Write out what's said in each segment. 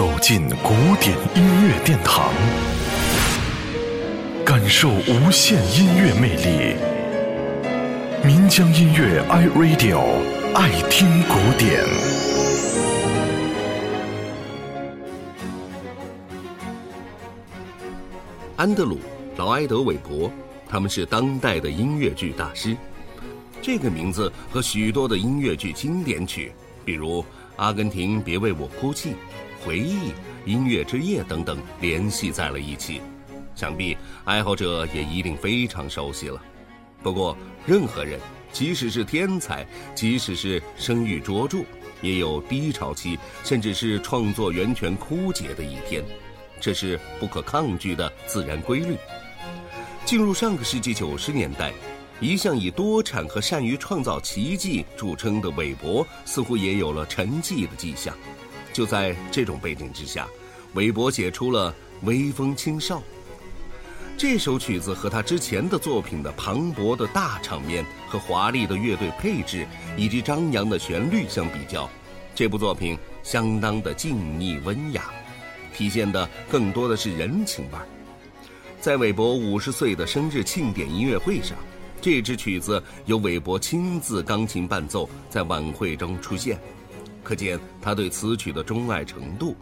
走进古典音乐殿堂，感受无限音乐魅力。民江音乐 iRadio 爱听古典。安德鲁·劳埃德·韦伯，他们是当代的音乐剧大师。这个名字和许多的音乐剧经典曲，比如《阿根廷别为我哭泣》《回忆》《音乐之夜》等等联系在了一起，想必爱好者也一定非常熟悉了。不过，任何人，即使是天才，即使是声誉卓著，也有低潮期，甚至是创作源泉枯竭的一天，这是不可抗拒的自然规律。进入上个世纪九十年代。一向以多产和善于创造奇迹著称的韦伯，似乎也有了沉寂的迹象。就在这种背景之下，韦伯写出了《微风轻哨》这首曲子，和他之前的作品的磅礴的大场面和华丽的乐队配置以及张扬的旋律相比较，这部作品相当的静谧温雅，体现的更多的是人情味儿。在韦伯五十岁的生日庆典音乐会上。这支曲子由韦伯亲自钢琴伴奏，在晚会中出现，可见他对此曲的钟爱程度。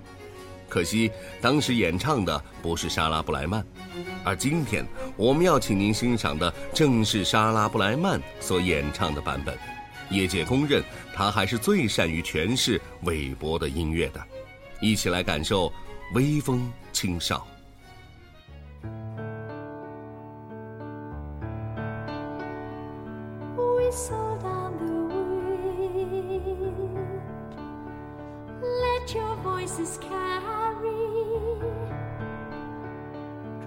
可惜当时演唱的不是莎拉布莱曼，而今天我们要请您欣赏的正是莎拉布莱曼所演唱的版本。业界公认，他还是最善于诠释韦伯的音乐的。一起来感受《微风轻哨》。so Let your voices carry,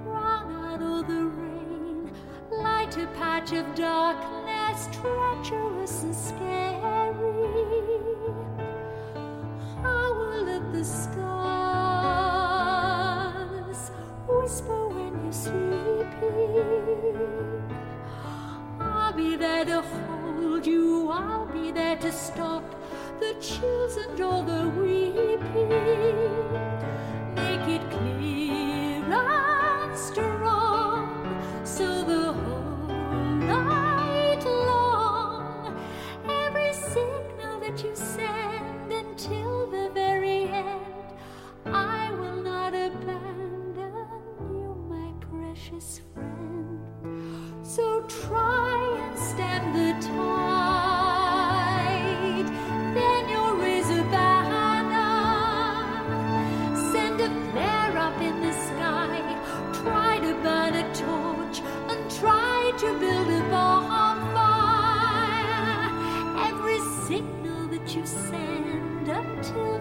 drown out all the rain, light a patch of darkness, treacherous and scary. Howl at the stars, whisper when you're sleeping. I'll be there to hold you, I'll be there to stop the chills and all the weeping. Make it clear to build a bonfire. Every signal that you send until the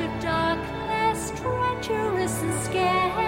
of darkness, treacherous and scary.